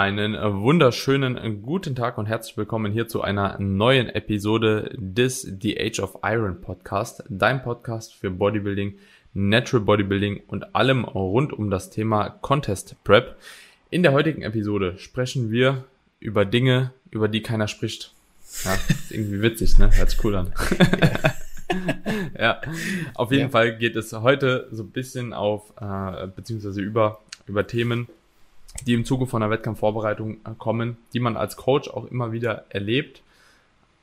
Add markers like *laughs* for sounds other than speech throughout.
Einen äh, wunderschönen äh, guten Tag und herzlich willkommen hier zu einer neuen Episode des The Age of Iron Podcast, dein Podcast für Bodybuilding, Natural Bodybuilding und allem rund um das Thema Contest Prep. In der heutigen Episode sprechen wir über Dinge, über die keiner spricht. Ja, *laughs* ist irgendwie witzig, ne? Hört sich cool an. *laughs* ja, auf jeden ja. Fall geht es heute so ein bisschen auf, äh, beziehungsweise über, über Themen, die im Zuge von der Wettkampfvorbereitung äh, kommen, die man als Coach auch immer wieder erlebt,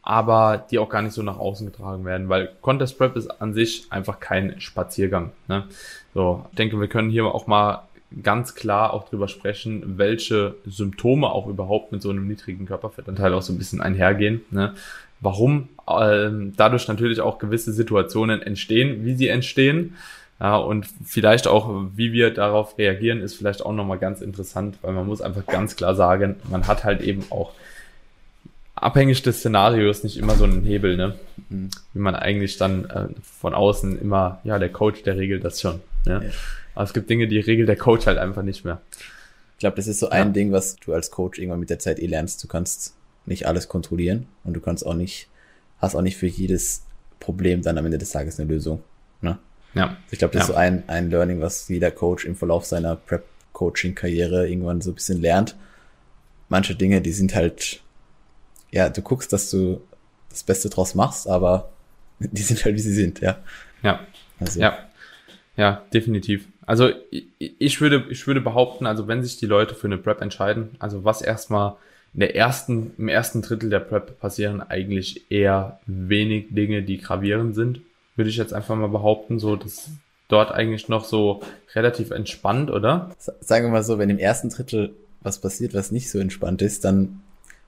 aber die auch gar nicht so nach außen getragen werden, weil Contest Prep ist an sich einfach kein Spaziergang. Ne? So, ich denke, wir können hier auch mal ganz klar auch drüber sprechen, welche Symptome auch überhaupt mit so einem niedrigen Körperfettanteil auch so ein bisschen einhergehen. Ne? Warum ähm, dadurch natürlich auch gewisse Situationen entstehen, wie sie entstehen ja, und vielleicht auch, wie wir darauf reagieren, ist vielleicht auch nochmal ganz interessant, weil man muss einfach ganz klar sagen, man hat halt eben auch abhängig des Szenarios nicht immer so einen Hebel, ne? Mhm. Wie man eigentlich dann äh, von außen immer, ja, der Coach, der regelt das schon. Ne? Ja. Aber es gibt Dinge, die regelt der Coach halt einfach nicht mehr. Ich glaube, das ist so ein ja. Ding, was du als Coach irgendwann mit der Zeit eh lernst. Du kannst nicht alles kontrollieren und du kannst auch nicht, hast auch nicht für jedes Problem dann am Ende des Tages eine Lösung. Ja. Ich glaube, das ja. ist so ein, ein Learning, was jeder Coach im Verlauf seiner Prep-Coaching-Karriere irgendwann so ein bisschen lernt. Manche Dinge, die sind halt, ja, du guckst, dass du das Beste draus machst, aber *laughs* die sind halt, wie sie sind, ja. Ja. Also. Ja. Ja, definitiv. Also ich würde, ich würde behaupten, also wenn sich die Leute für eine Prep entscheiden, also was erstmal in der ersten, im ersten Drittel der Prep passieren eigentlich eher wenig Dinge, die gravierend sind würde ich jetzt einfach mal behaupten, so dass dort eigentlich noch so relativ entspannt, oder? Sagen wir mal so, wenn im ersten Drittel was passiert, was nicht so entspannt ist, dann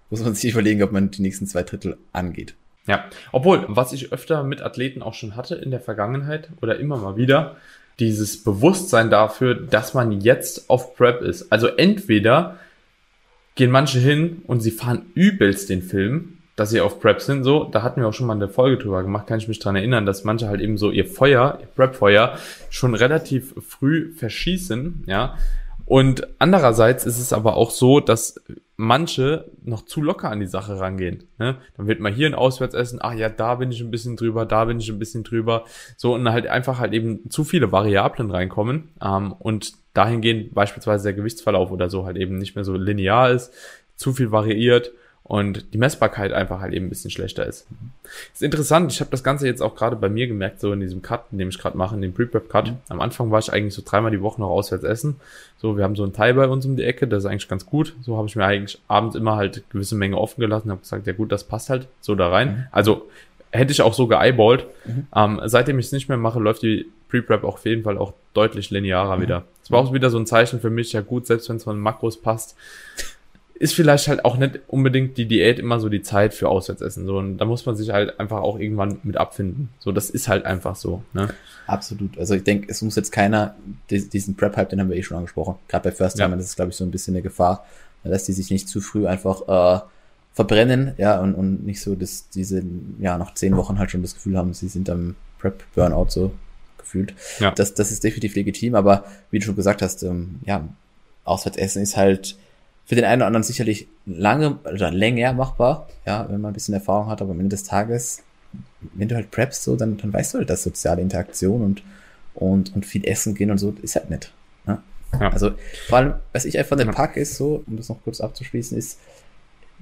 muss man *laughs* sich überlegen, ob man die nächsten zwei Drittel angeht. Ja, obwohl, was ich öfter mit Athleten auch schon hatte in der Vergangenheit oder immer mal wieder, dieses Bewusstsein dafür, dass man jetzt auf Prep ist. Also entweder gehen manche hin und sie fahren übelst den Film dass sie auf Prep sind, so, da hatten wir auch schon mal eine Folge drüber gemacht, kann ich mich dran erinnern, dass manche halt eben so ihr Feuer, ihr Prep-Feuer schon relativ früh verschießen, ja. Und andererseits ist es aber auch so, dass manche noch zu locker an die Sache rangehen. Ne? Dann wird mal hier ein Auswärtsessen, ach ja, da bin ich ein bisschen drüber, da bin ich ein bisschen drüber. So und halt einfach halt eben zu viele Variablen reinkommen ähm, und dahingehend beispielsweise der Gewichtsverlauf oder so halt eben nicht mehr so linear ist, zu viel variiert und die Messbarkeit einfach halt eben ein bisschen schlechter ist. Ist interessant, ich habe das Ganze jetzt auch gerade bei mir gemerkt, so in diesem Cut, dem ich gerade mache, in dem Pre-Prep-Cut. Mhm. Am Anfang war ich eigentlich so dreimal die Woche noch auswärts essen. So, wir haben so ein Teil bei uns um die Ecke, das ist eigentlich ganz gut. So habe ich mir eigentlich abends immer halt gewisse Menge offen gelassen, habe gesagt, ja gut, das passt halt so da rein. Mhm. Also hätte ich auch so geeyeballt. Mhm. Ähm, seitdem ich es nicht mehr mache, läuft die Pre-Prep auf jeden Fall auch deutlich linearer mhm. wieder. Es war auch wieder so ein Zeichen für mich, ja gut, selbst wenn es von Makros passt, ist vielleicht halt auch nicht unbedingt die Diät immer so die Zeit für Auswärtsessen. So, und da muss man sich halt einfach auch irgendwann mit abfinden. So, das ist halt einfach so. Ne? Absolut. Also ich denke, es muss jetzt keiner, diesen Prep-Hype, den haben wir eh schon angesprochen. Gerade bei First Time, ja. das ist, glaube ich, so ein bisschen eine Gefahr, dass die sich nicht zu früh einfach äh, verbrennen, ja, und, und nicht so, dass diese, ja, nach zehn Wochen halt schon das Gefühl haben, sie sind am Prep-Burnout so gefühlt. Ja. Das, das ist definitiv legitim, aber wie du schon gesagt hast, ähm, ja, Auswärtsessen ist halt für den einen oder anderen sicherlich lange oder länger machbar, ja, wenn man ein bisschen Erfahrung hat, aber am Ende des Tages, wenn du halt preppst so, dann, dann weißt du halt, dass soziale Interaktion und, und, und viel essen gehen und so ist halt nett. Ne? Ja. Also vor allem, was ich einfach den Pack ist, so, um das noch kurz abzuschließen, ist,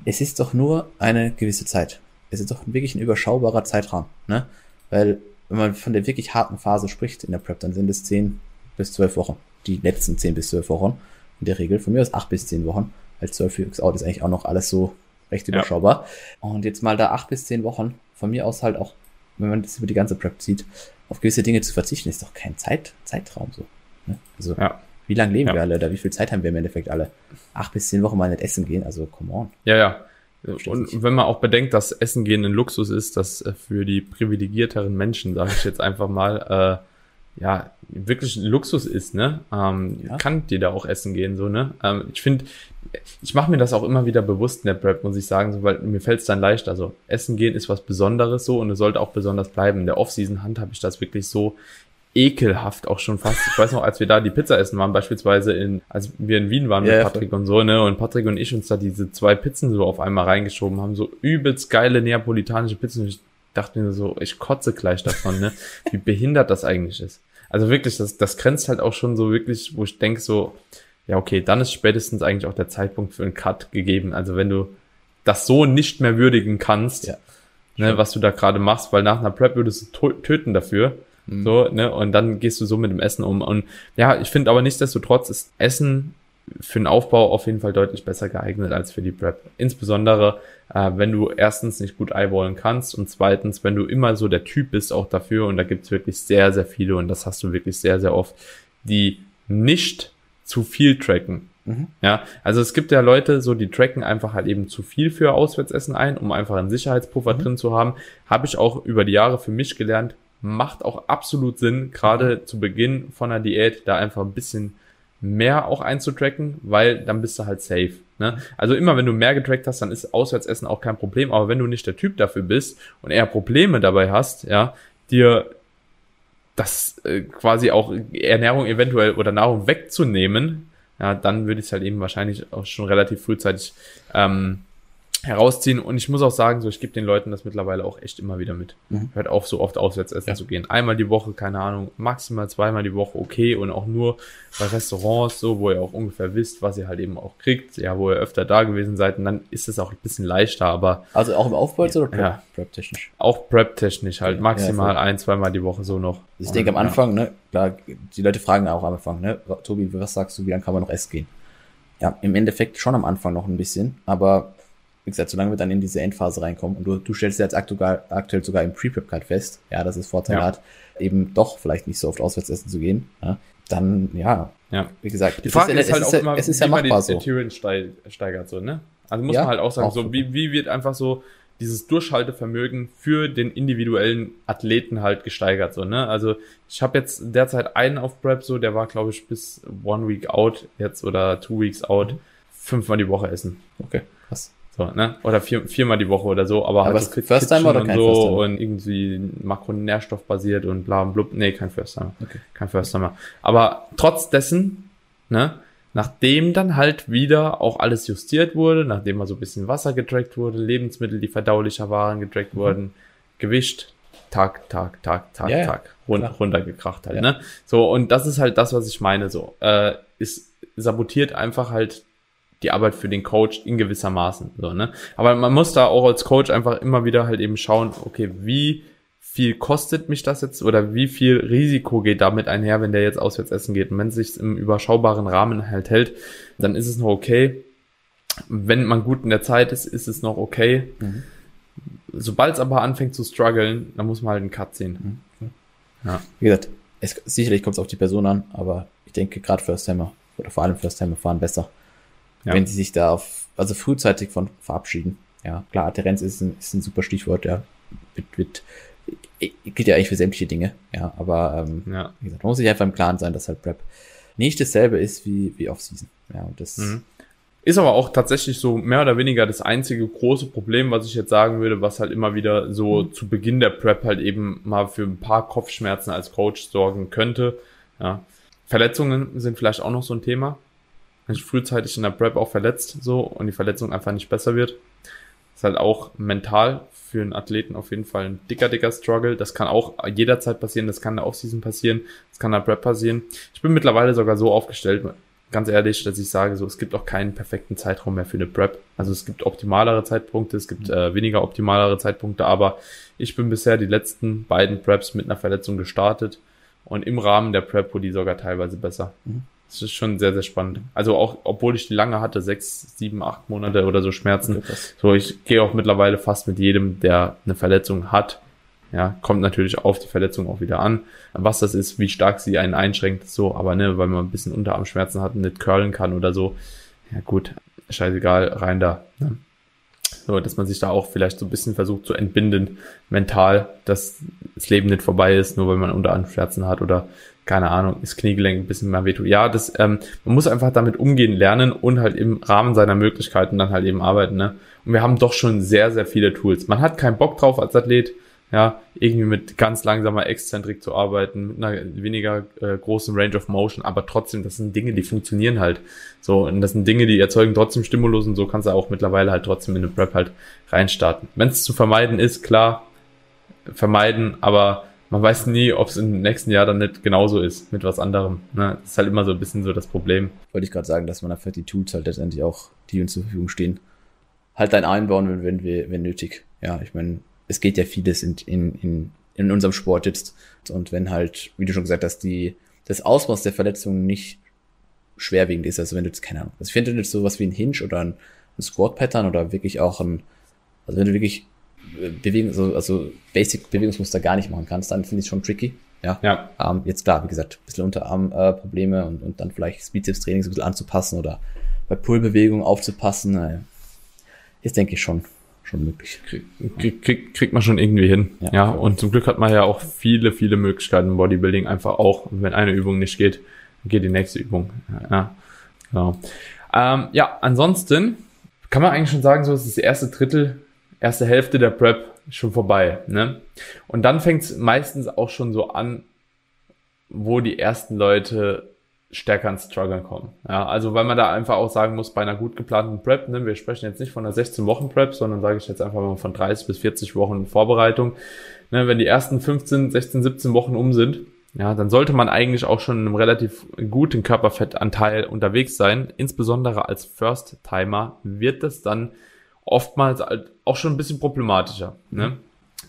es ist doch nur eine gewisse Zeit. Es ist doch wirklich ein überschaubarer Zeitraum, ne? Weil, wenn man von der wirklich harten Phase spricht in der Prep, dann sind es 10 bis 12 Wochen. Die letzten 10 bis 12 Wochen in der Regel. Von mir aus acht bis zehn Wochen. Als 12 Weeks Out ist eigentlich auch noch alles so recht überschaubar. Ja. Und jetzt mal da acht bis zehn Wochen, von mir aus halt auch, wenn man das über die ganze Prep zieht, auf gewisse Dinge zu verzichten, ist doch kein Zeit, Zeitraum so. Ne? Also, ja. wie lange leben ja. wir alle oder wie viel Zeit haben wir im Endeffekt alle? Acht bis zehn Wochen mal nicht essen gehen, also come on. Ja, ja. Und wenn man auch bedenkt, dass Essen gehen ein Luxus ist, dass äh, für die privilegierteren Menschen, sage ich jetzt einfach mal, äh, ja, wirklich Luxus ist, ne? Ähm, ja. Kann dir da auch essen gehen, so, ne? Ähm, ich finde, ich mache mir das auch immer wieder bewusst in der Prep, muss ich sagen, so, weil mir fällt es dann leicht. Also Essen gehen ist was Besonderes so und es sollte auch besonders bleiben. In der Offseason handhabe ich das wirklich so. ekelhaft auch schon fast. Ich weiß noch, als wir da die Pizza essen waren, beispielsweise in, als wir in Wien waren mit Ja, ja, Patrick und so, ne, und Patrick und ich uns da diese zwei Pizzen so auf einmal reingeschoben haben, so übelst geile neapolitanische Pizzen. Und ich dachte mir so, ich kotze gleich davon, ne, wie behindert das eigentlich ist. Also wirklich, das, das grenzt halt auch schon so wirklich, wo ich denke so, ja, okay, dann ist spätestens eigentlich auch der Zeitpunkt für einen Cut gegeben. Also wenn du das so nicht mehr würdigen kannst, Ja. ne, was du da gerade machst, weil nach einer Prep würdest du töten dafür. Mhm. So, ne, und dann gehst du so mit dem Essen um. Und ja, ich finde aber nichtsdestotrotz ist Essen für den Aufbau auf jeden Fall deutlich besser geeignet als für die Prep. Insbesondere, äh, wenn du erstens nicht gut eyeballen kannst und zweitens, wenn du immer so der Typ bist auch dafür und da gibt's wirklich sehr, sehr viele und das hast du wirklich sehr, sehr oft, die nicht zu viel tracken. Mhm. Ja, also es gibt ja Leute, so die tracken einfach halt eben zu viel für Auswärtsessen ein, um einfach einen Sicherheitspuffer Mhm. drin zu haben. Habe ich auch über die Jahre für mich gelernt, macht auch absolut Sinn, gerade zu Beginn von einer Diät, da einfach ein bisschen mehr auch einzutracken, weil dann bist du halt safe. Ne? Also immer wenn du mehr getrackt hast, dann ist Auswärtsessen auch kein Problem. Aber wenn du nicht der Typ dafür bist und eher Probleme dabei hast, ja, dir das äh, quasi auch Ernährung eventuell oder Nahrung wegzunehmen, ja, dann würde ich es halt eben wahrscheinlich auch schon relativ frühzeitig ähm, herausziehen. Und ich muss auch sagen, so ich gebe den Leuten das mittlerweile auch echt immer wieder mit. Mhm. Hört auf, so oft auswärts essen Ja. zu gehen. Einmal die Woche, keine Ahnung, maximal zweimal die Woche okay und auch nur bei Restaurants, so, wo ihr auch ungefähr wisst, was ihr halt eben auch kriegt, ja, wo ihr öfter da gewesen seid. Und dann ist es auch ein bisschen leichter, aber Also auch im Aufbau jetzt oder Prep, Ja. Prep-technisch? auch prep-technisch halt Ja, maximal ja, ein, zweimal die Woche so noch. Also ich denke am. Anfang, ne, klar, die Leute fragen auch am Anfang, ne, Tobi, was sagst du, wie lange kann man noch essen gehen? Ja, im Endeffekt schon am Anfang noch ein bisschen, aber wie gesagt, solange wir dann in diese Endphase reinkommen und du, du stellst jetzt aktuell, aktuell sogar im Pre-Prep halt fest, ja, dass es Vorteile Ja. hat, eben doch vielleicht nicht so oft auswärts essen zu gehen, ja, dann, ja, Ja. wie gesagt, Die Frage ja- ist, halt es auch ja, immer, es ist ja wie man machbar die so. Adherence steig- steigert, so, ne? Also muss man halt auch sagen, auch so, so. wie, wie wird einfach so dieses Durchhaltevermögen für den individuellen Athleten halt gesteigert, so, ne? Also ich habe jetzt derzeit einen auf Prep, so, der war, glaube ich, bis One Week out jetzt oder Two Weeks out, Mhm. fünfmal die Woche essen. Okay, krass. So, ne? Oder vier, viermal die Woche oder so, aber, Aber halt so First Timer oder und kein so First Timer? und irgendwie makronährstoffbasiert und bla und blub. Nee, kein First Timer. Okay. Kein First Timer. Aber trotz dessen, ne, nachdem dann halt wieder auch alles justiert wurde, nachdem mal so ein bisschen Wasser getrackt wurde, Lebensmittel, die verdaulicher waren, getrackt wurden, Gewicht, Tag, Tag, Tag, Tag, Mhm. Ja, Tag, run klar. runtergekracht halt, Ja. ne? So, und das ist halt das, was ich meine, so, äh, ist, sabotiert einfach halt die Arbeit für den Coach in gewisser Maßen, so, ne? Aber man muss da auch als Coach einfach immer wieder halt eben schauen, okay, wie viel kostet mich das jetzt oder wie viel Risiko geht damit einher, wenn der jetzt auswärts essen geht? Und wenn es sich im überschaubaren Rahmen halt hält, dann ist es noch okay. Wenn man gut in der Zeit ist, ist es noch okay. Mhm. Sobald es aber anfängt zu strugglen, dann muss man halt einen Cut ziehen. Wie gesagt, es, sicherlich kommt es auf die Person an, aber ich denke gerade First-Timer oder vor allem First-Timer fahren besser, Ja. wenn sie sich da auf, also frühzeitig von verabschieden. Ja, klar, Adherenz ist ein, ist ein super Stichwort, ja. Wird, wird, äh, gilt ja eigentlich für sämtliche Dinge, ja, aber ähm, Ja. wie gesagt, man muss sich einfach im Klaren sein, dass halt Prep nicht dasselbe ist wie, wie Off-Season. Ja, und das, Mhm. Ist aber auch tatsächlich so mehr oder weniger das einzige große Problem, was ich jetzt sagen würde, was halt immer wieder so zu Beginn der Prep halt eben mal für ein paar Kopfschmerzen als Coach sorgen könnte. Ja. Verletzungen sind vielleicht auch noch so ein Thema. Wenn ich frühzeitig in der Prep auch verletzt so und die Verletzung einfach nicht besser wird. Ist halt auch mental für einen Athleten auf jeden Fall ein dicker, dicker Struggle. Das kann auch jederzeit passieren, das kann in der Offseason passieren, das kann in der Prep passieren. Ich bin mittlerweile sogar so aufgestellt, ganz ehrlich, dass ich sage, so es gibt auch keinen perfekten Zeitraum mehr für eine Prep. Also es gibt optimalere Zeitpunkte, es gibt äh, weniger optimalere Zeitpunkte, aber ich bin bisher die letzten beiden Preps mit einer Verletzung gestartet und im Rahmen der Prep wurde die sogar teilweise besser. Mhm. Das ist schon sehr, sehr spannend. Also auch, obwohl ich die lange hatte, sechs, sieben, acht Monate oder so Schmerzen. Okay. So, ich gehe auch mittlerweile fast mit jedem, der eine Verletzung hat. Ja, kommt natürlich auf die Verletzung auch wieder an. Was das ist, wie stark sie einen einschränkt, so, aber ne, weil man ein bisschen Unterarmschmerzen hat und nicht curlen kann oder so. Ja, gut, scheißegal, rein da. Ne? So, dass man sich da auch vielleicht so ein bisschen versucht zu entbinden, mental, dass das Leben nicht vorbei ist, nur weil man Unterarmschmerzen hat oder keine Ahnung, das Kniegelenk ein bisschen mehr wehtut. Ja, das, ähm, man muss einfach damit umgehen lernen und halt im Rahmen seiner Möglichkeiten dann halt eben arbeiten, ne? Und wir haben doch schon sehr, sehr viele Tools. Man hat keinen Bock drauf als Athlet, ja, irgendwie mit ganz langsamer Exzentrik zu arbeiten, mit einer weniger äh, großen Range of Motion, aber trotzdem, das sind Dinge, die funktionieren halt. So, und das sind Dinge, die erzeugen trotzdem Stimulus und so kannst du auch mittlerweile halt trotzdem in eine Prep halt reinstarten. Wenn es zu vermeiden ist, klar, vermeiden, aber man weiß nie, ob es im nächsten Jahr dann nicht genauso ist mit was anderem. Ne? Das ist halt immer so ein bisschen so das Problem. Wollte ich gerade sagen, dass man einfach die Tools halt letztendlich auch, die uns zur Verfügung stehen, halt dann einbauen, wenn, wenn, wir, wenn nötig. Ja, ich meine, es geht ja vieles in, in, in, in unserem Sport jetzt. Und wenn halt, wie du schon gesagt hast, die, das Ausmaß der Verletzungen nicht schwerwiegend ist, also wenn du jetzt, keine Ahnung, also ich finde jetzt sowas wie ein Hinge oder ein, ein Squat-Pattern oder wirklich auch ein, also wenn du wirklich Bewegung, also, also Basic-Bewegungsmuster gar nicht machen kannst, dann finde ich es schon tricky. Ja. ja. Ähm, jetzt klar, wie gesagt, ein bisschen Unterarm-Probleme äh, und, und dann vielleicht das Bizeps-Training so ein bisschen anzupassen oder bei Pull-Bewegungen aufzupassen. Äh, ist, denke ich, schon schon möglich. Krieg, krieg, kriegt man schon irgendwie hin. Ja. ja, und zum Glück hat man ja auch viele, viele Möglichkeiten im Bodybuilding einfach auch. wenn eine Übung nicht geht, geht die nächste Übung. Ja, genau. Ähm, ja, ansonsten kann man eigentlich schon sagen, so ist das erste Drittel, erste Hälfte der Prep schon vorbei. Ne? Und dann fängt es meistens auch schon so an, wo die ersten Leute stärker ins Struggle kommen. Ja, also weil man da einfach auch sagen muss, bei einer gut geplanten Prep, ne, wir sprechen jetzt nicht von einer 16-Wochen-Prep, sondern sage ich jetzt einfach mal von 30 bis 40 Wochen Vorbereitung. Ne, wenn die ersten 15, 16, 17 Wochen um sind, ja, dann sollte man eigentlich auch schon in einem relativ guten Körperfettanteil unterwegs sein. Insbesondere als First-Timer wird das dann oftmals halt auch schon ein bisschen problematischer. Ne? Mhm.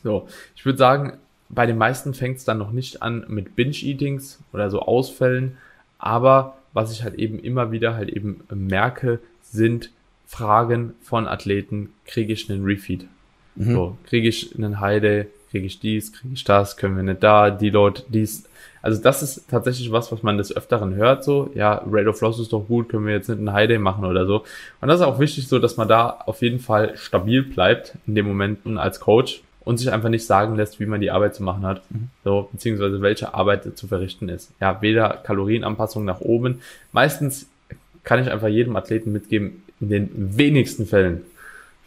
So, ich würde sagen, bei den meisten fängt es dann noch nicht an mit Binge-Eatings oder so Ausfällen, aber was ich halt eben immer wieder halt eben merke, sind Fragen von Athleten, kriege ich einen Refeed? Mhm. So, kriege ich einen High Day, kriege ich dies, kriege ich das, können wir nicht da, die Leute, dies. Also das ist tatsächlich was, was man des Öfteren hört, so, ja, Rate of Loss ist doch gut, können wir jetzt nicht einen High Day machen oder so. Und das ist auch wichtig so, dass man da auf jeden Fall stabil bleibt in den Momenten als Coach und sich einfach nicht sagen lässt, wie man die Arbeit zu machen hat, mhm. so, beziehungsweise welche Arbeit zu verrichten ist. Ja, weder Kalorienanpassung nach oben. Meistens kann ich einfach jedem Athleten mitgeben, in den wenigsten Fällen,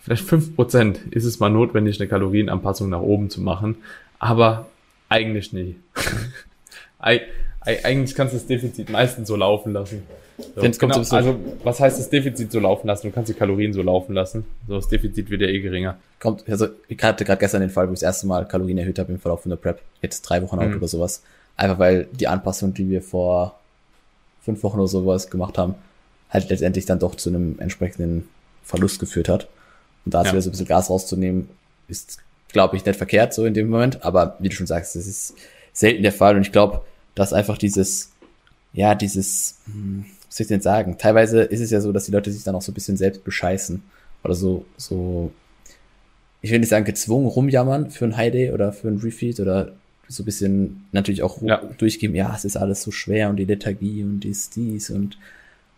vielleicht fünf Prozent, ist es mal notwendig, eine Kalorienanpassung nach oben zu machen, aber eigentlich nie. *laughs* eigentlich kannst du das Defizit meistens so laufen lassen. So, genau, also, was heißt das Defizit so laufen lassen? Du kannst die Kalorien so laufen lassen. So, das Defizit wird ja eh geringer. Kommt, also, ich hatte gerade gestern den Fall, wo ich das erste Mal Kalorien erhöht habe im Verlauf von der Prep. Jetzt drei Wochen out mhm. oder sowas. Einfach weil die Anpassung, die wir vor fünf Wochen oder sowas gemacht haben, halt letztendlich dann doch zu einem entsprechenden Verlust geführt hat. Und da ja. wieder so ein bisschen Gas rauszunehmen, ist, glaube ich, nicht verkehrt so in dem Moment. Aber wie du schon sagst, das ist selten der Fall. Und ich glaube, dass einfach dieses, ja, dieses, hm, was soll ich denn sagen? Teilweise ist es ja so, dass die Leute sich dann auch so ein bisschen selbst bescheißen. Oder so, so, ich will nicht sagen gezwungen rumjammern für ein High Day oder für ein Refeed oder so ein bisschen natürlich auch ja. durchgeben, ja, es ist alles so schwer und die Lethargie und dies, dies und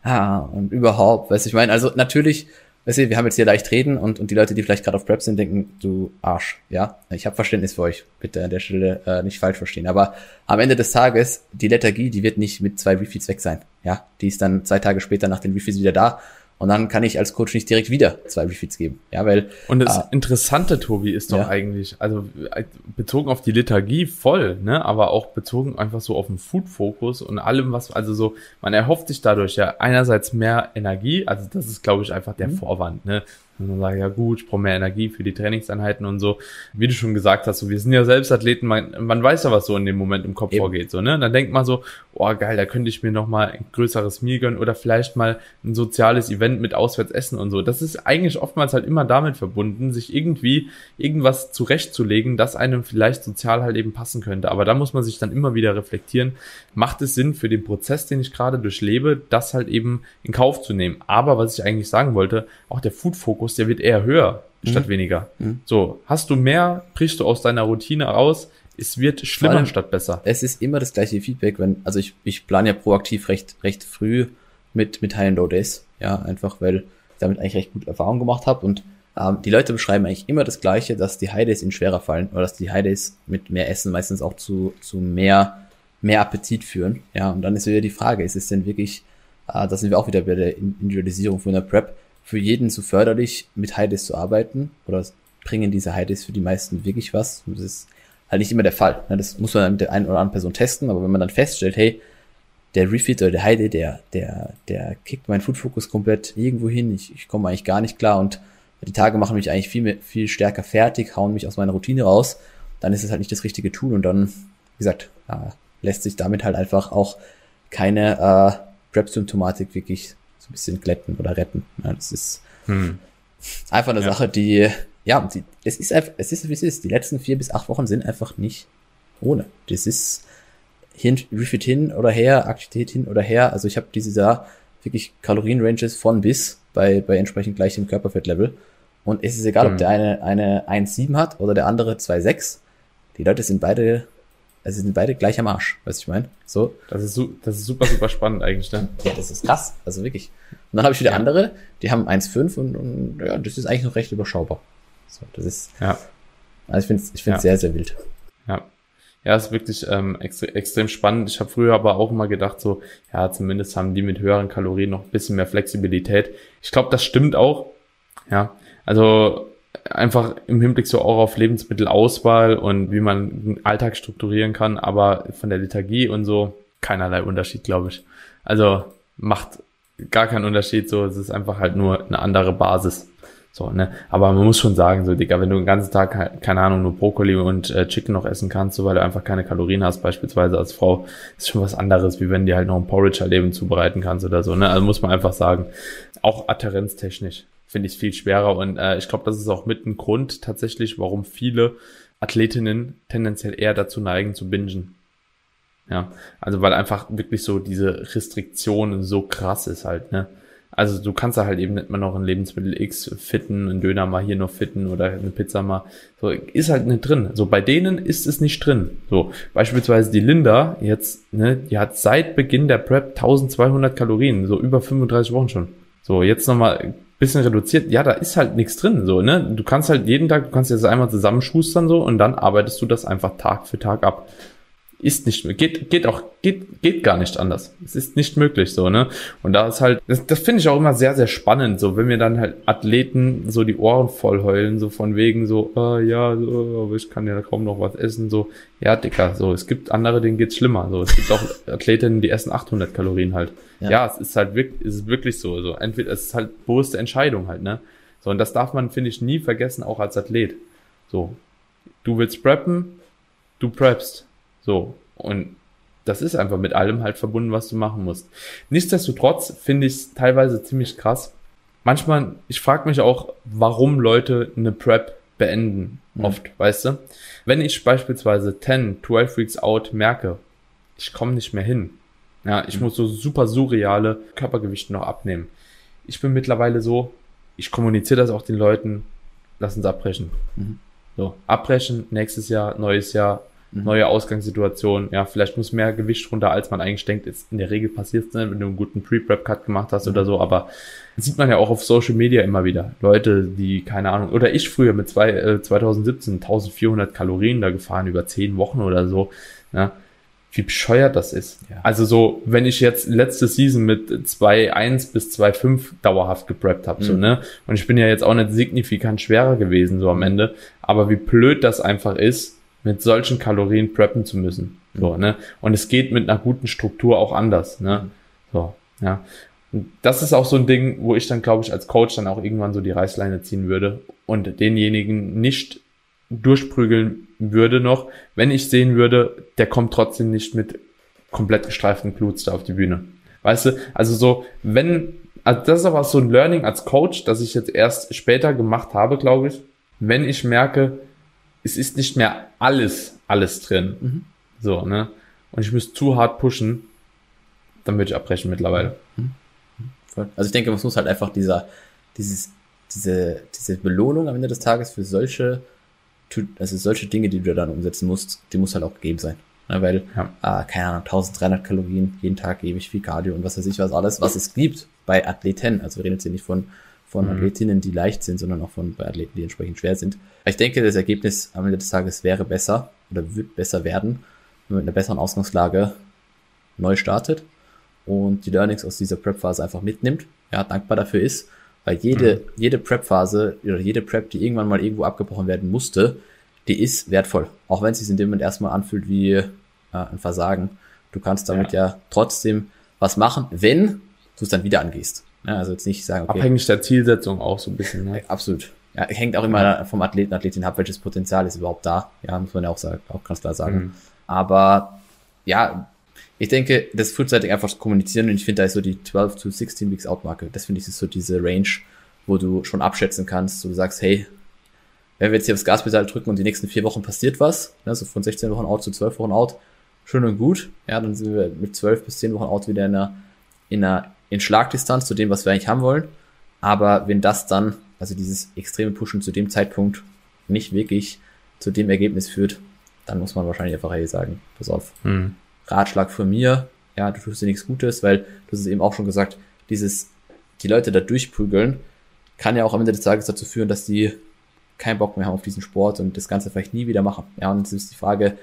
ah, und überhaupt, weißt du, ich meine, also natürlich weißt du, wir haben jetzt hier leicht reden und, und die Leute, die vielleicht gerade auf Prep sind, denken, du Arsch, ja. Ich habe Verständnis für euch, bitte an der Stelle äh, nicht falsch verstehen. Aber am Ende des Tages, die Lethargie, die wird nicht mit zwei Refeeds weg sein. Ja, die ist dann zwei Tage später nach den Refeeds wieder da und dann kann ich als Coach nicht direkt wieder zwei Refeeds geben. Ja, weil. Und das äh, Interessante, Tobi, ist doch ja. eigentlich, also äh, bezogen auf die Lethargie voll, ne, aber auch bezogen einfach so auf den Food-Fokus und allem, was, also so, man erhofft sich dadurch ja einerseits mehr Energie, also das ist, glaube ich, einfach der mhm. Vorwand, ne. Und dann sage ich, ja gut, ich brauche mehr Energie für die Trainingseinheiten und so. Wie du schon gesagt hast, so, wir sind ja selbst Athleten, man, man weiß ja, was so in dem Moment im Kopf Eben. vorgeht. So, ne? dann denkt man so, oh geil, da könnte ich mir noch mal ein größeres Meal gönnen oder vielleicht mal ein soziales Event mit auswärts essen und so. Das ist eigentlich oftmals halt immer damit verbunden, sich irgendwie irgendwas zurechtzulegen, das einem vielleicht sozial halt eben passen könnte. Aber da muss man sich dann immer wieder reflektieren, macht es Sinn für den Prozess, den ich gerade durchlebe, das halt eben in Kauf zu nehmen. Aber was ich eigentlich sagen wollte, auch der Food-Fokus, der wird eher höher mhm. statt weniger. Mhm. So, hast du mehr, brichst du aus deiner Routine raus, es wird schlimmer allem, statt besser. Es ist immer das gleiche Feedback, wenn, also ich, ich plane ja proaktiv recht, recht früh mit, mit High and Low Days. Ja, einfach weil ich damit eigentlich recht gut Erfahrung gemacht habe und ähm, die Leute beschreiben eigentlich immer das Gleiche, dass die High Days ihnen schwerer fallen oder dass die High Days mit mehr Essen meistens auch zu, zu mehr mehr Appetit führen. Ja, und dann ist wieder die Frage, ist es denn wirklich, äh, da sind wir auch wieder bei der Individualisierung von der Prep, für jeden so förderlich, mit Heides zu arbeiten oder bringen diese Heides für die meisten wirklich was. Das ist halt nicht immer der Fall. Ne? Das muss man mit der einen oder anderen Person testen, aber wenn man dann feststellt, hey, der Refit oder der Heide, der, der, der kickt meinen Food Focus komplett irgendwo hin, ich, ich komme eigentlich gar nicht klar und die Tage machen mich eigentlich viel, mehr, viel stärker fertig, hauen mich aus meiner Routine raus, dann ist es halt nicht das richtige Tool und dann, wie gesagt, äh, lässt sich damit halt einfach auch keine äh, Prep-Symptomatik wirklich so ein bisschen glätten oder retten. Ja, das ist hm. einfach eine ja. Sache, die ja, die, es ist einfach, es ist wie es ist. Die letzten vier bis acht Wochen sind einfach nicht ohne. Das ist hin, Refit hin oder her, Aktivität hin oder her. Also ich habe diese da wirklich Kalorienranges von bis bei, bei entsprechend gleichem Körperfettlevel. Und es ist egal, mhm. ob der eine eine 1,7 hat oder der andere 2,6. Die Leute sind beide, also sind beide gleich am Arsch, weißt du, ich meine? So. Das ist, das ist super, super spannend eigentlich, ne? Ja, das ist krass, also wirklich. Und dann habe ich wieder ja. andere, die haben 1,5 und, und ja, das ist eigentlich noch recht überschaubar. So, das ist, ja. Also ich finde es ich find's ja. sehr, sehr wild. Ja. Ja, ist wirklich ähm, extre extrem spannend. Ich habe früher aber auch immer gedacht, so, ja, zumindest haben die mit höheren Kalorien noch ein bisschen mehr Flexibilität. Ich glaube, das stimmt auch. Ja, also einfach im Hinblick so auch auf Lebensmittelauswahl und wie man den Alltag strukturieren kann, aber von der Lethargie und so keinerlei Unterschied, glaube ich. Also macht gar keinen Unterschied, so, es ist einfach halt nur eine andere Basis. So, ne? Aber man muss schon sagen, so, Digga, wenn du den ganzen Tag, keine Ahnung, nur Brokkoli und äh, Chicken noch essen kannst, so weil du einfach keine Kalorien hast, beispielsweise als Frau, ist schon was anderes, wie wenn du halt noch ein Porridge halt eben zubereiten kannst oder so, ne? Also muss man einfach sagen, auch adherenztechnisch finde ich viel schwerer und äh, ich glaube, das ist auch mit ein Grund tatsächlich, warum viele Athletinnen tendenziell eher dazu neigen zu bingen. Ja, also weil einfach wirklich so diese Restriktion so krass ist halt, ne? Also du kannst da halt eben nicht mal noch ein Lebensmittel X fitten, einen Döner mal hier noch fitten oder eine Pizza mal. So, ist halt nicht drin. So, bei denen ist es nicht drin. So, beispielsweise die Linda jetzt, ne, die hat seit Beginn der Prep 1200 Kalorien, so über 35 Wochen schon. So, jetzt nochmal bisschen reduziert. Ja, da ist halt nichts drin, so, ne. Du kannst halt jeden Tag, du kannst jetzt einmal zusammenschustern so und dann arbeitest du das einfach Tag für Tag ab ist nicht geht geht auch geht geht gar nicht anders. Es ist nicht möglich so, ne? Und da ist halt das, das finde ich auch immer sehr sehr spannend, so wenn wir dann halt Athleten so die Ohren voll heulen, so von wegen so ah, ja, so, aber ich kann ja kaum noch was essen so. Ja, dicker, so es gibt andere, denen geht's schlimmer, so es gibt auch *laughs* Athletinnen, die essen 800 Kalorien halt. Ja, ja es ist halt wirklich es ist wirklich so, so entweder es ist halt bewusste Entscheidung halt, ne? So und das darf man finde ich nie vergessen auch als Athlet. So, du willst preppen, du preppst so. Und das ist einfach mit allem halt verbunden, was du machen musst. Nichtsdestotrotz finde ich es teilweise ziemlich krass. Manchmal, ich frage mich auch, warum Leute eine Prep beenden. Mhm. Oft, weißt du? Wenn ich beispielsweise 10, 12 Weeks out merke, ich komme nicht mehr hin. Ja, ich mhm. muss so super surreale Körpergewichte noch abnehmen. Ich bin mittlerweile so, ich kommuniziere das auch den Leuten, lass uns abbrechen. Mhm. So, abbrechen, nächstes Jahr, neues Jahr. Neue Ausgangssituation. Ja, vielleicht muss mehr Gewicht runter, als man eigentlich denkt. Ist in der Regel passiert es, ne, wenn du einen guten Pre-Prep-Cut gemacht hast mhm. oder so. Aber sieht man ja auch auf Social Media immer wieder. Leute, die, keine Ahnung, oder ich früher mit zwei, äh, 2017 1400 Kalorien da gefahren über 10 Wochen oder so. Ja, wie bescheuert das ist. Ja. Also so, wenn ich jetzt letzte Season mit 2,1 bis 2,5 dauerhaft gepreppt habe, mhm. so, ne? Und ich bin ja jetzt auch nicht signifikant schwerer gewesen, so am mhm. Ende. Aber wie blöd das einfach ist, mit solchen Kalorien preppen zu müssen. So, mhm. ne? Und es geht mit einer guten Struktur auch anders, ne? So, ja. Und das ist auch so ein Ding, wo ich dann, glaube ich, als Coach dann auch irgendwann so die Reißleine ziehen würde und denjenigen nicht durchprügeln würde noch, wenn ich sehen würde, der kommt trotzdem nicht mit komplett gestreiften Glutes da auf die Bühne. Weißt du, also so, wenn, also das ist aber so ein Learning als Coach, das ich jetzt erst später gemacht habe, glaube ich, wenn ich merke, es ist nicht mehr alles, alles drin. Mhm. So, ne? Und ich müsste zu hart pushen, dann würde ich abbrechen mittlerweile. Mhm. Also ich denke, es muss halt einfach dieser, dieses, diese, diese Belohnung am Ende des Tages für solche, also solche Dinge, die du dann umsetzen musst, die muss halt auch gegeben sein. Ne? Weil, ja. äh, keine Ahnung, 1300 Kalorien jeden Tag gebe ich viel Cardio und was weiß ich was alles, was es gibt bei Athleten. Also wir reden jetzt hier nicht von von mhm. Athletinnen, die leicht sind, sondern auch von bei Athleten, die entsprechend schwer sind. Ich denke, das Ergebnis am Ende des Tages wäre besser oder wird besser werden, wenn man mit einer besseren Ausgangslage neu startet und die Learnings aus dieser Prep-Phase einfach mitnimmt, ja, dankbar dafür ist Weil jede, mhm. jede Prep-Phase oder jede Prep, die irgendwann mal irgendwo abgebrochen werden musste, die ist wertvoll. Auch wenn es sich in dem Moment erstmal anfühlt wie äh, ein Versagen. Du kannst damit ja. ja trotzdem was machen, wenn du es dann wieder angehst. Ja, also jetzt nicht sagen, okay. Abhängig der Zielsetzung auch so ein bisschen. Ne? Absolut. Ja, hängt auch immer vom Athleten, Athletin ab, welches Potenzial ist überhaupt da. Ja, muss man ja auch, sagen, auch ganz klar sagen. Mhm. Aber ja, ich denke, das frühzeitig einfach zu kommunizieren und ich finde, da ist so die 12 to 16 Weeks Out Marke. Das finde ich ist so diese Range, wo du schon abschätzen kannst, wo du sagst, hey, wenn wir jetzt hier aufs Gaspedal drücken und die nächsten vier Wochen passiert was, ne, so von 16 Wochen out zu 12 Wochen out, schön und gut. Ja, dann sind wir mit 12 bis 10 Wochen out wieder in einer, in einer in Schlagdistanz zu dem, was wir eigentlich haben wollen. Aber wenn das dann, also dieses extreme Pushen zu dem Zeitpunkt nicht wirklich zu dem Ergebnis führt, dann muss man wahrscheinlich einfach hey sagen, pass auf. Hm. Ratschlag von mir, ja, du tust dir nichts Gutes, weil du hast es eben auch schon gesagt, dieses, die Leute da durchprügeln, kann ja auch am Ende des Tages dazu führen, dass die keinen Bock mehr haben auf diesen Sport und das Ganze vielleicht nie wieder machen. Ja, und es ist die Frage,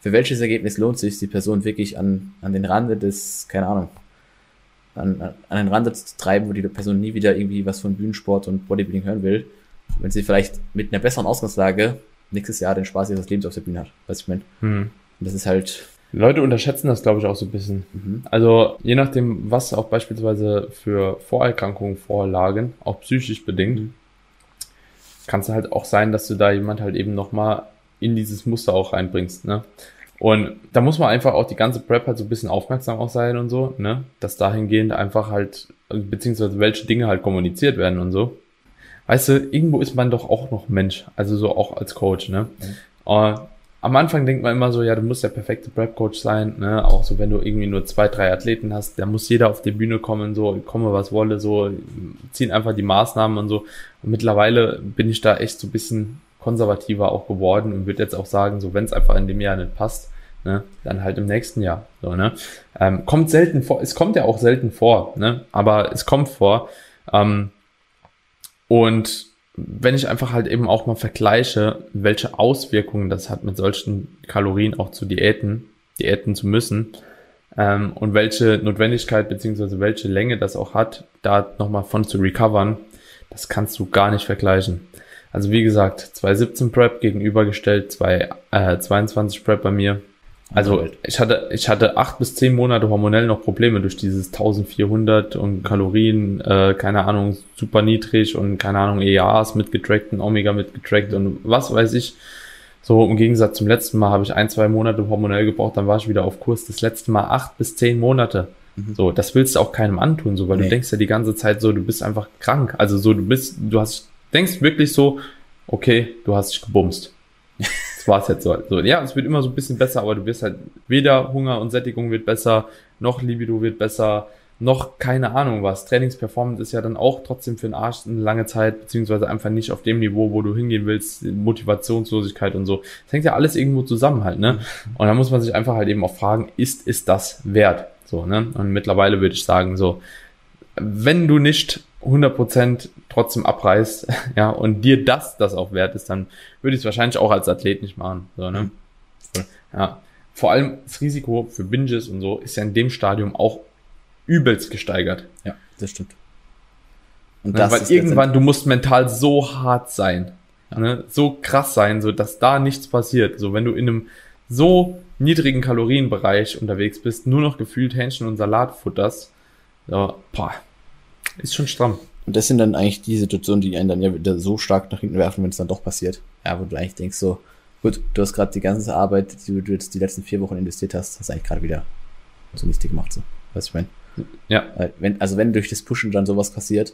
für welches Ergebnis lohnt sich die Person wirklich an, an den Rande des, keine Ahnung, an, an den Rande zu treiben, wo die Person nie wieder irgendwie was von Bühnensport und Bodybuilding hören will, wenn sie vielleicht mit einer besseren Ausgangslage nächstes Jahr den Spaß ihres Lebens auf der Bühne hat. Weißt du, ich meine? Hm. Und das ist halt. Leute unterschätzen das, glaube ich, auch so ein bisschen. Mhm. Also je nachdem, was auch beispielsweise für Vorerkrankungen vorlagen, auch psychisch bedingt, mhm. kann es halt auch sein, dass du da jemand halt eben nochmal in dieses Muster auch reinbringst, ne? Und da muss man einfach auch die ganze Prep halt so ein bisschen aufmerksam auch sein und so, ne? Dass dahingehend einfach halt, beziehungsweise welche Dinge halt kommuniziert werden und so weißt du, irgendwo ist man doch auch noch Mensch, also so auch als Coach, ne? Mhm. Uh, am Anfang denkt man immer so, ja, du musst der perfekte Prep-Coach sein, ne? Auch so, wenn du irgendwie nur zwei, drei Athleten hast, da muss jeder auf die Bühne kommen, so, komme was wolle, so, ziehen einfach die Maßnahmen und so. Und mittlerweile bin ich da echt so ein bisschen konservativer auch geworden und würde jetzt auch sagen, so, wenn es einfach in dem Jahr nicht passt, ne, dann halt im nächsten Jahr, so, ne? Ähm, kommt selten vor, es kommt ja auch selten vor, ne? Aber es kommt vor. Ähm, und wenn ich einfach halt eben auch mal vergleiche, welche Auswirkungen das hat mit solchen Kalorien auch zu Diäten, Diäten zu müssen, ähm, und welche Notwendigkeit beziehungsweise welche Länge das auch hat, da nochmal von zu recovern, das kannst du gar nicht vergleichen. Also wie gesagt, 2017 Prep gegenübergestellt, 2022 äh, Prep bei mir, also ich hatte, ich hatte acht bis zehn Monate hormonell noch Probleme durch dieses 1400 und Kalorien, äh, keine Ahnung, super niedrig und keine Ahnung, EAs mitgetrackt und Omega mitgetrackt und was weiß ich. So im Gegensatz zum letzten Mal habe ich ein, zwei Monate hormonell gebraucht, dann war ich wieder auf Kurs. Das letzte Mal acht bis zehn Monate. Mhm. So, das willst du auch keinem antun, so, weil nee. du denkst ja die ganze Zeit so, du bist einfach krank. Also so, du bist, du hast, denkst wirklich so, okay, du hast dich gebumst. *laughs* Das war es jetzt so. so. Ja, es wird immer so ein bisschen besser, aber du wirst halt weder Hunger und Sättigung wird besser, noch Libido wird besser, noch keine Ahnung was. Trainingsperformance ist ja dann auch trotzdem für den Arsch eine lange Zeit, beziehungsweise einfach nicht auf dem Niveau, wo du hingehen willst, Motivationslosigkeit und so. Das hängt ja alles irgendwo zusammen halt, ne? Und da muss man sich einfach halt eben auch fragen, ist, ist das wert? So, ne? Und mittlerweile würde ich sagen, so, wenn du nicht 100% trotzdem abreißt, *laughs* ja, und dir das das auch wert ist, dann würde ich es wahrscheinlich auch als Athlet nicht machen, so, ne? Mhm. Ja. Vor allem das Risiko für Binges und so ist ja in dem Stadium auch übelst gesteigert. Ja, das stimmt. Und das ja, weil irgendwann, du musst mental so hart sein, ja. ne? so krass sein, so dass da nichts passiert. So, wenn du in einem so niedrigen Kalorienbereich unterwegs bist, nur noch gefühlt Hähnchen und Salat futterst, so, boah, ist schon stramm. Und das sind dann eigentlich die Situationen, die einen dann ja wieder so stark nach hinten werfen, wenn es dann doch passiert. Ja, wo du eigentlich denkst so, gut, du hast gerade die ganze Arbeit, die du jetzt die letzten vier Wochen investiert hast, hast eigentlich gerade wieder so nichts gemacht, so. Weißt du, ich meine? Ja. Wenn, also wenn durch das Pushen dann sowas passiert,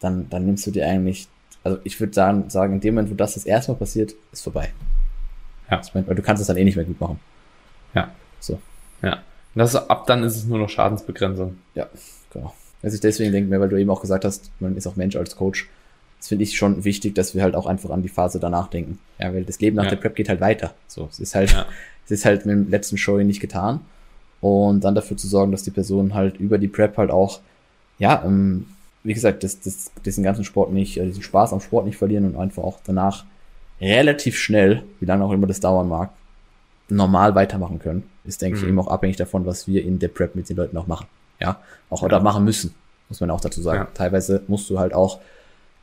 dann, dann nimmst du dir eigentlich, also ich würde sagen, sagen, in dem Moment, wo das das erste Mal passiert, ist vorbei. Ja. Ich meine, weil du kannst es dann eh nicht mehr gut machen. Ja. So. Ja. Und das, ab dann ist es nur noch Schadensbegrenzung. Ja, genau. Also ich deswegen denke mir, weil du eben auch gesagt hast, man ist auch Mensch als Coach. Das finde ich schon wichtig, dass wir halt auch einfach an die Phase danach denken. Ja, weil das Leben nach ja. der Prep geht halt weiter. So, es ist halt, ja. es ist halt mit dem letzten Show nicht getan. Und dann dafür zu sorgen, dass die Person halt über die Prep halt auch, ja, ähm, wie gesagt, das, das, diesen ganzen Sport nicht, äh, diesen Spaß am Sport nicht verlieren und einfach auch danach relativ schnell, wie lange auch immer das dauern mag, normal weitermachen können. Ist, denke mhm. ich, eben auch abhängig davon, was wir in der Prep mit den Leuten auch machen. Ja, auch ja. oder machen müssen. muss man auch dazu sagen. Ja. Teilweise musst du halt auch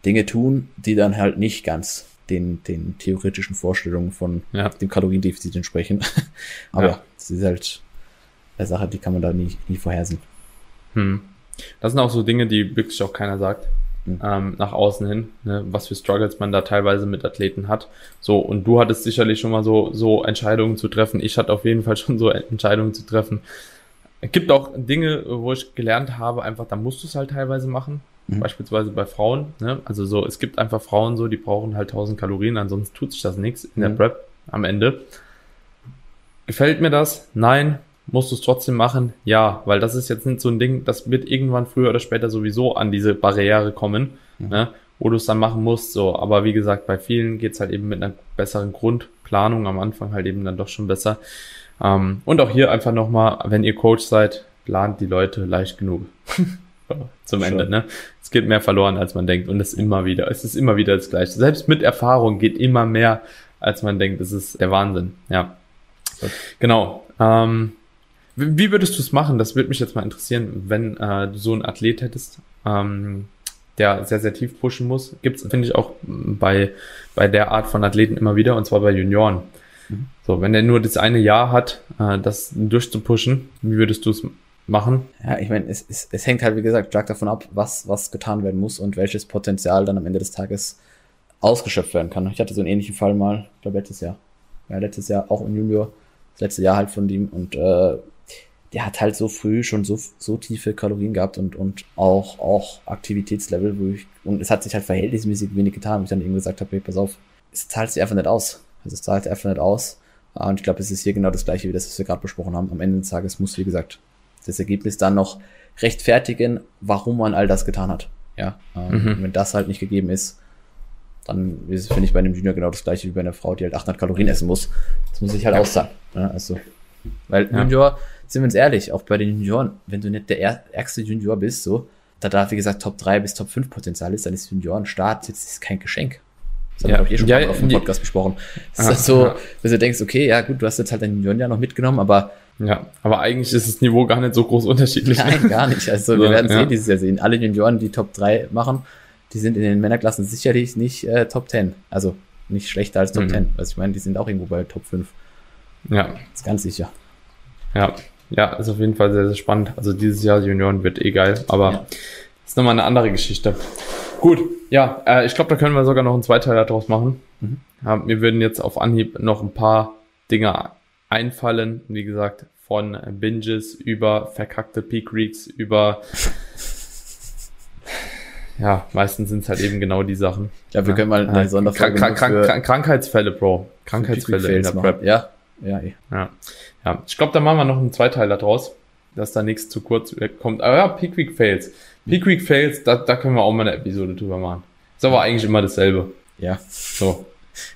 Dinge tun, die dann halt nicht ganz den, den theoretischen Vorstellungen von ja. dem Kaloriendefizit entsprechen. *laughs* Aber es ist halt eine Sache, die kann man da nie, nie vorhersehen. Hm. Das sind auch so Dinge, die wirklich auch keiner sagt. Mhm. Ähm, nach außen hin, ne, was für Struggles man da teilweise mit Athleten hat. So, und du hattest sicherlich schon mal so, so Entscheidungen zu treffen. Ich hatte auf jeden Fall schon so Entscheidungen zu treffen. Es gibt auch Dinge, wo ich gelernt habe, einfach, da musst du es halt teilweise machen. Mhm. Beispielsweise bei Frauen. Ne? Also so, es gibt einfach Frauen so, die brauchen halt 1000 Kalorien, ansonsten tut sich das nichts in mhm. der Prep am Ende. Gefällt mir das? Nein. Musst du es trotzdem machen? Ja, weil das ist jetzt nicht so ein Ding, das wird irgendwann früher oder später sowieso an diese Barriere kommen, mhm. ne, wo du es dann machen musst. So, aber wie gesagt, bei vielen geht's halt eben mit einer besseren Grundplanung am Anfang halt eben dann doch schon besser. Ähm, und auch hier einfach nochmal, wenn ihr Coach seid, plant die Leute leicht genug. *laughs* Zum Ende, ne? Es geht mehr verloren, als man denkt. Und es ist immer wieder, es ist immer wieder das Gleiche. Selbst mit Erfahrung geht immer mehr, als man denkt. Das ist der Wahnsinn, ja. Genau. Ähm, wie würdest du es machen? Das würde mich jetzt mal interessieren, wenn äh, du so einen Athlet hättest, ähm, der sehr, sehr tief pushen muss. Gibt es, finde ich, auch bei, bei der Art von Athleten immer wieder, und zwar bei Junioren. So, wenn er nur das eine Jahr hat, äh, das durchzupushen, wie würdest du es machen? Ja, ich meine, es, es, es hängt halt, wie gesagt, stark davon ab, was, was getan werden muss und welches Potenzial dann am Ende des Tages ausgeschöpft werden kann. Ich hatte so einen ähnlichen Fall mal, ich glaube letztes Jahr. Ja, letztes Jahr auch im Junior, das letzte Jahr halt von ihm und äh, der hat halt so früh schon so, so tiefe Kalorien gehabt und, und auch, auch Aktivitätslevel, wo ich, und es hat sich halt verhältnismäßig wenig getan, wo ich dann eben gesagt habe, hey, pass auf, es zahlt sich einfach nicht aus. Also es zahlt einfach nicht aus. Und ich glaube, es ist hier genau das gleiche wie das, was wir gerade besprochen haben. Am Ende des Tages muss, wie gesagt, das Ergebnis dann noch rechtfertigen, warum man all das getan hat. Ja, ähm, mhm. wenn das halt nicht gegeben ist, dann finde ich bei einem Junior genau das gleiche wie bei einer Frau, die halt 800 Kalorien essen muss. Das muss ich halt ja. auszahlen. Ja, also, weil ja. Junior sind wir uns ehrlich, auch bei den Junioren, wenn du nicht der ärgste Junior bist, so, da da, wie gesagt, Top 3 bis Top 5 Potenzial ist, dann ist Juniorenstart jetzt ist kein Geschenk. Das haben ja. wir auch eh schon ja, auf dem Podcast besprochen. Das ist so, ja. wenn du denkst, okay, ja gut, du hast jetzt halt deinen Junioren ja noch mitgenommen, aber ja, aber eigentlich ist das Niveau gar nicht so groß unterschiedlich. Nein, *laughs* gar nicht. Also wir werden es ja. eh dieses Jahr sehen. Alle Junioren, die Top 3 machen, die sind in den Männerklassen sicherlich nicht äh, Top 10. Also nicht schlechter als Top mhm. 10. Also ich meine, die sind auch irgendwo bei Top 5. Ja. Das ist ganz sicher. Ja, ja, ist auf jeden Fall sehr, sehr spannend. Also dieses Jahr Junioren wird eh geil, aber ja. ist nochmal eine andere Geschichte. Gut, ja, äh, ich glaube, da können wir sogar noch einen Zweiteiler draus machen. Mhm. Ja, mir würden jetzt auf Anhieb noch ein paar Dinge einfallen. Wie gesagt, von Binges über verkackte Peak Reeks über *laughs* ja, meistens sind es halt eben genau die Sachen. Ja, wir können mal eine Sonderfolge Krank Krank Krank Krankheitsfälle, Bro. Krankheitsfälle in der Prep. Ja, ja, eh. ja. Ja, ich glaube, da machen wir noch einen Zweiteiler draus, dass da nichts zu kurz kommt. Aber ja, Peak Week Fails. Peak Week Fails, da, da können wir auch mal eine Episode drüber machen. Ist aber eigentlich immer dasselbe. Ja. So.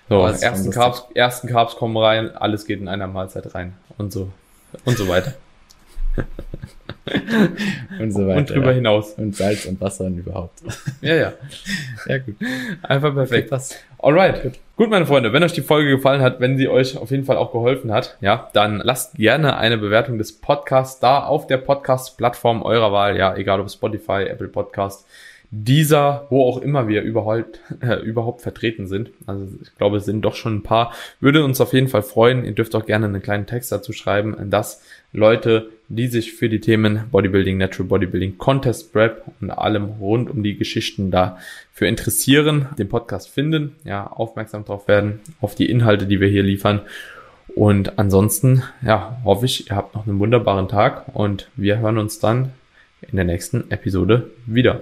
So, ersten Carbs, ersten Carbs kommen rein, alles geht in einer Mahlzeit rein. Und so. Und so weiter. *laughs* und so weiter. Und drüber ja. hinaus. Und Salz und Wasser und überhaupt. ja, ja. Ja, gut. Einfach perfekt. Okay, Alright. Gut. gut, meine Freunde, wenn euch die Folge gefallen hat, wenn sie euch auf jeden Fall auch geholfen hat, ja, dann lasst gerne eine Bewertung des Podcasts da auf der Podcast-Plattform eurer Wahl, ja, egal ob Spotify, Apple Podcast, dieser, wo auch immer wir überhaupt, äh, überhaupt vertreten sind. Also ich glaube, es sind doch schon ein paar. Würde uns auf jeden Fall freuen. Ihr dürft auch gerne einen kleinen Text dazu schreiben, dass Leute, die sich für die Themen Bodybuilding, Natural Bodybuilding, Contest Prep und allem rund um die Geschichten dafür interessieren, den Podcast finden, ja, aufmerksam drauf werden, auf die Inhalte, die wir hier liefern. Und ansonsten, ja, hoffe ich, ihr habt noch einen wunderbaren Tag und wir hören uns dann in der nächsten Episode wieder.